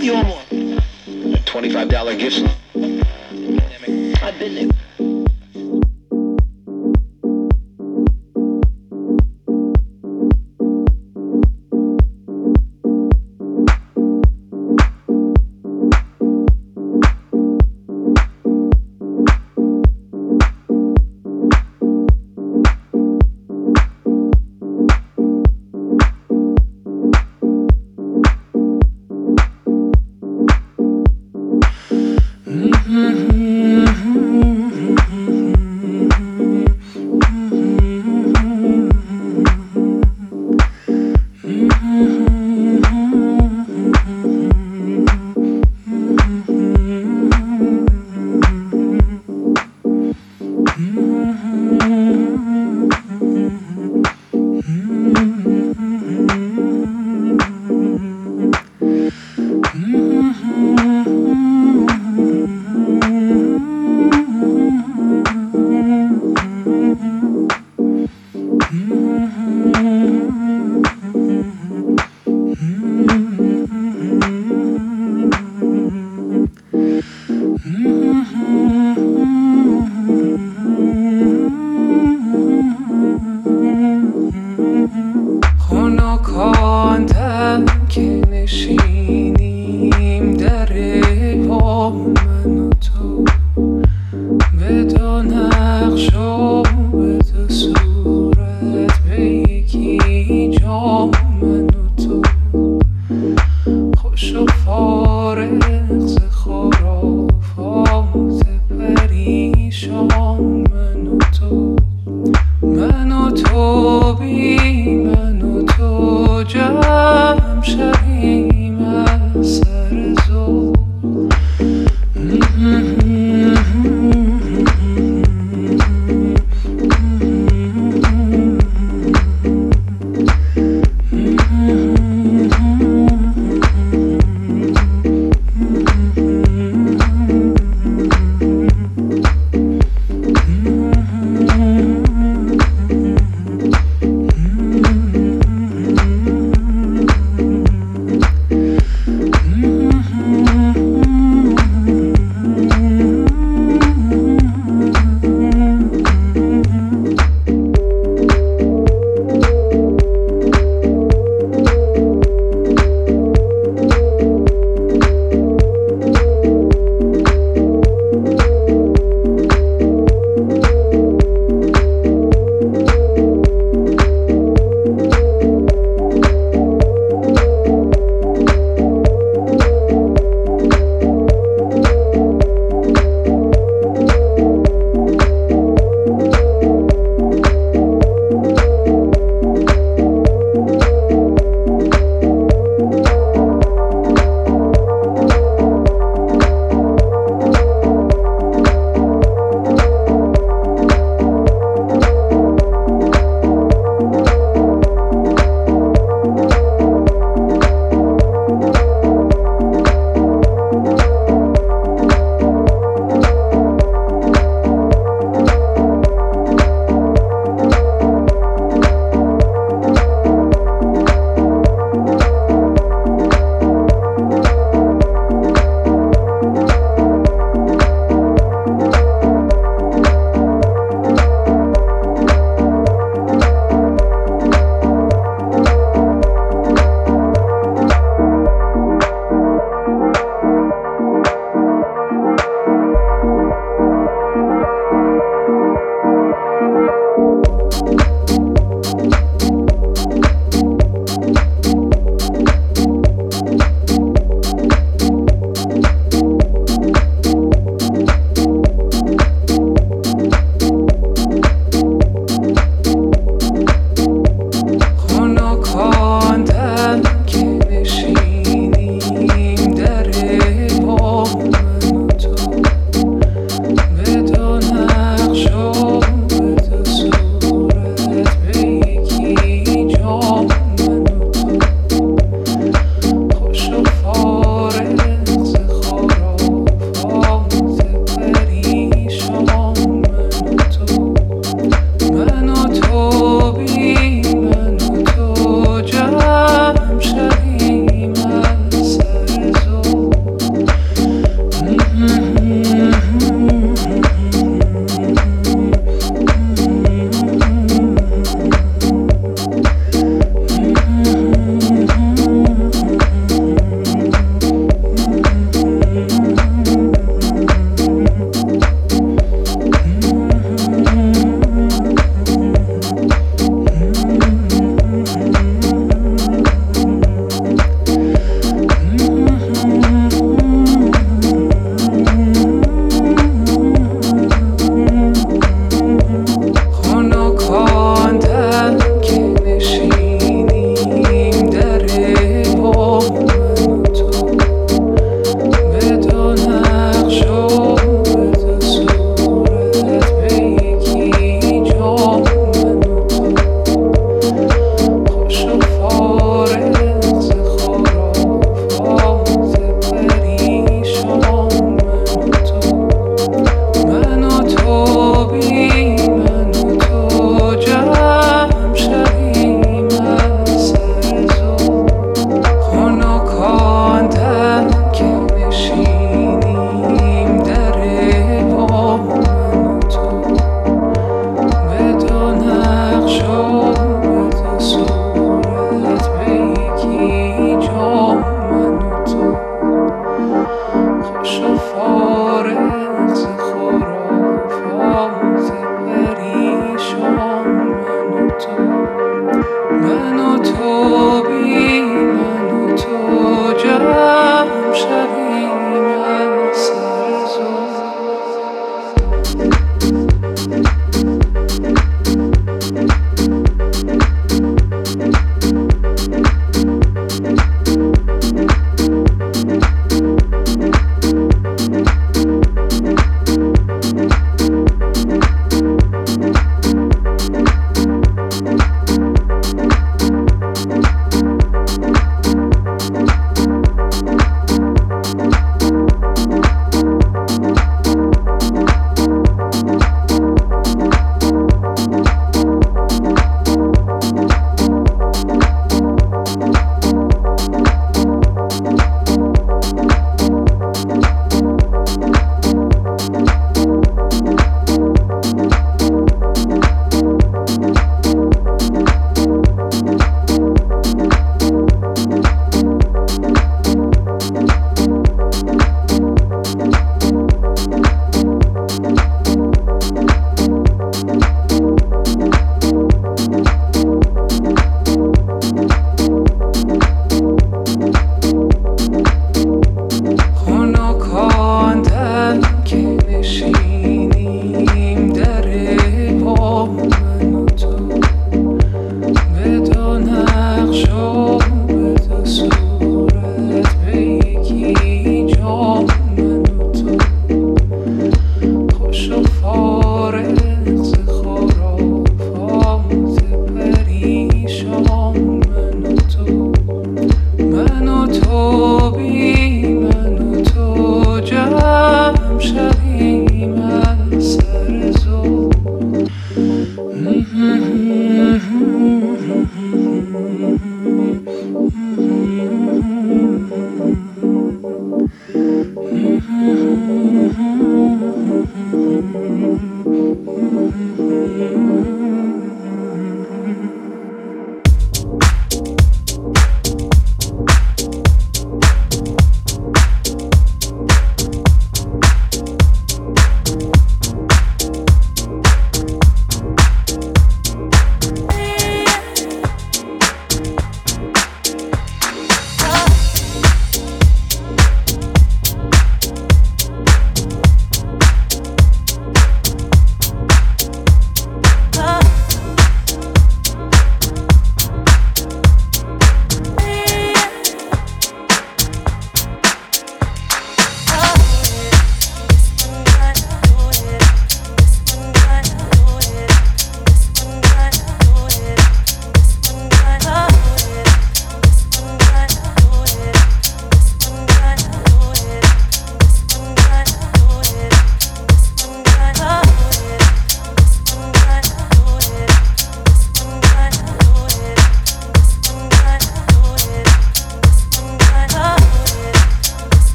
have you on one? A $25 gift. I've been there.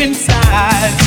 Inside.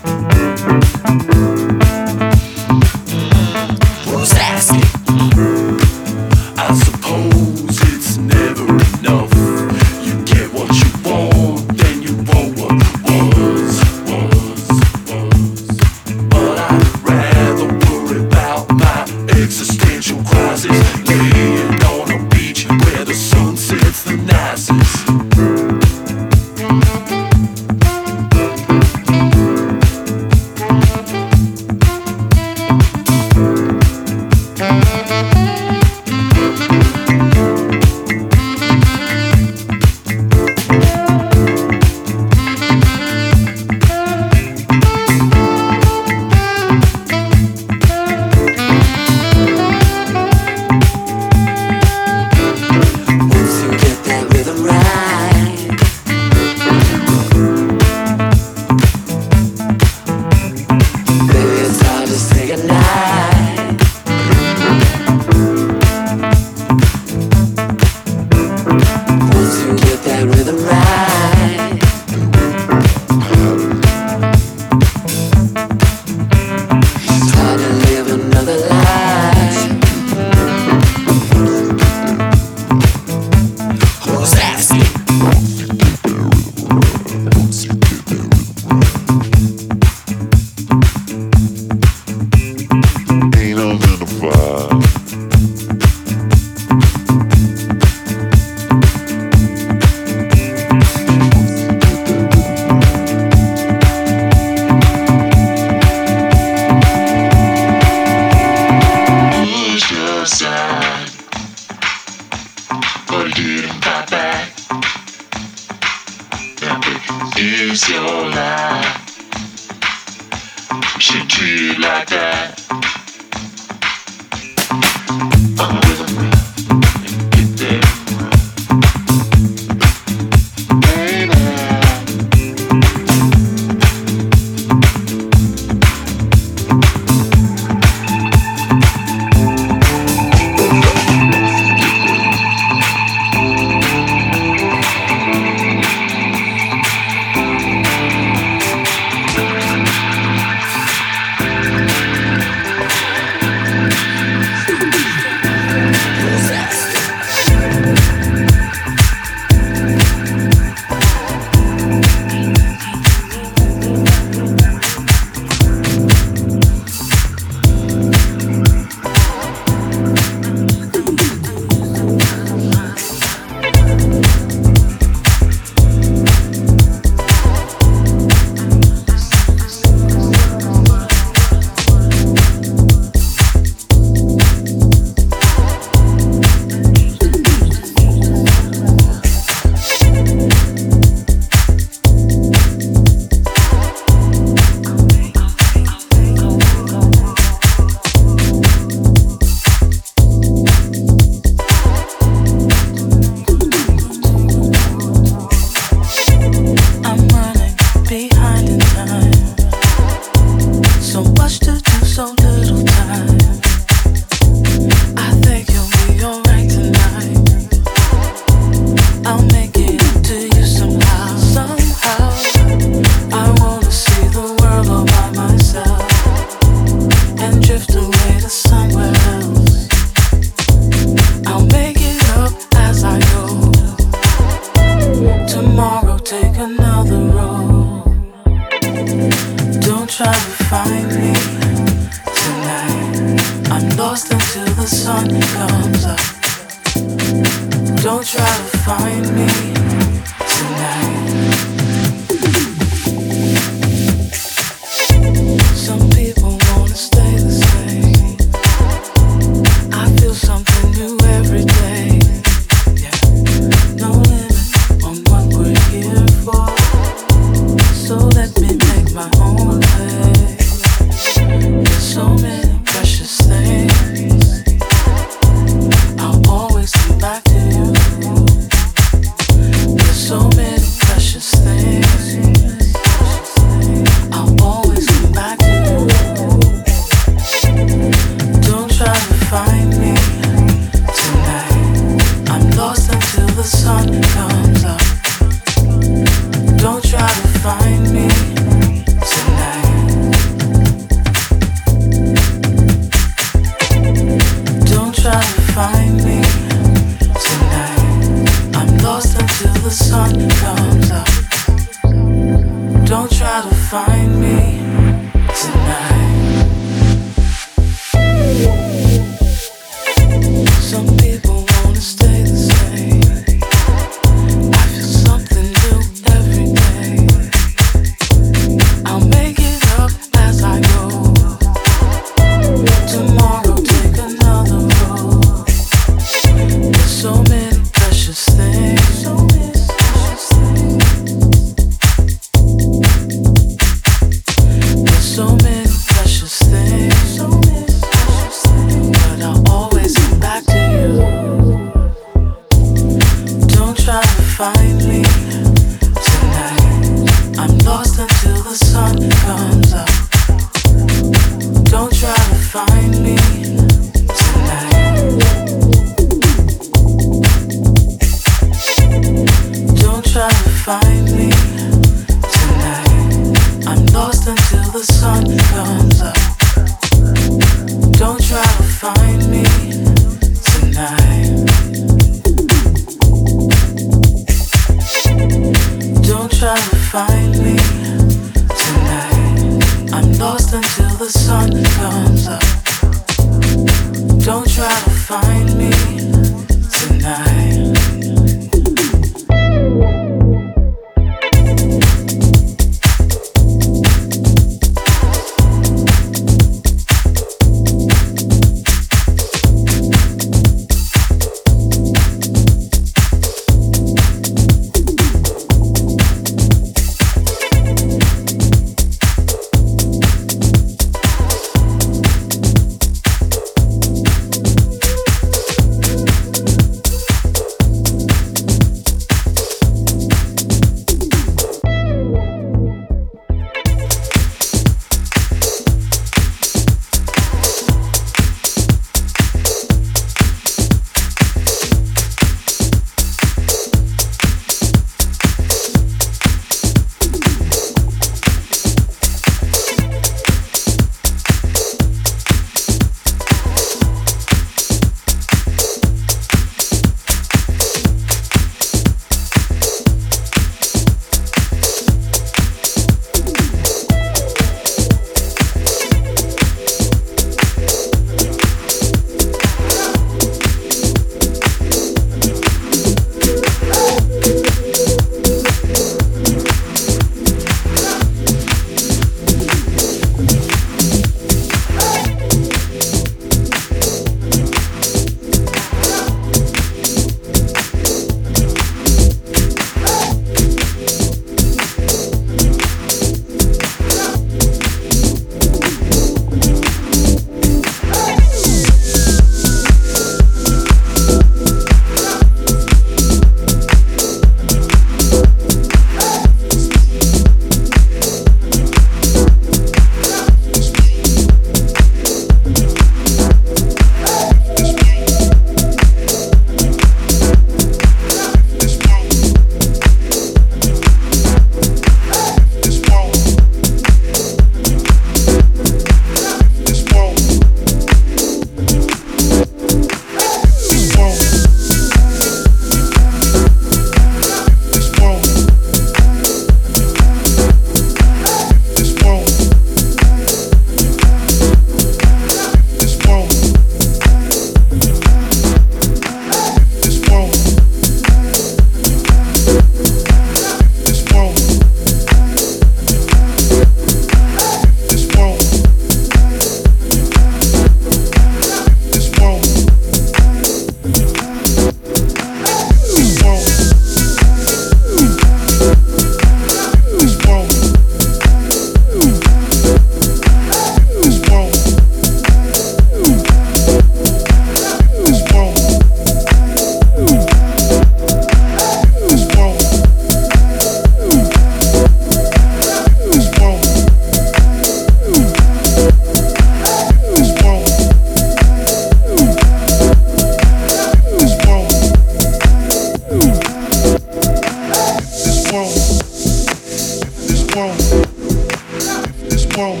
World,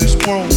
this world.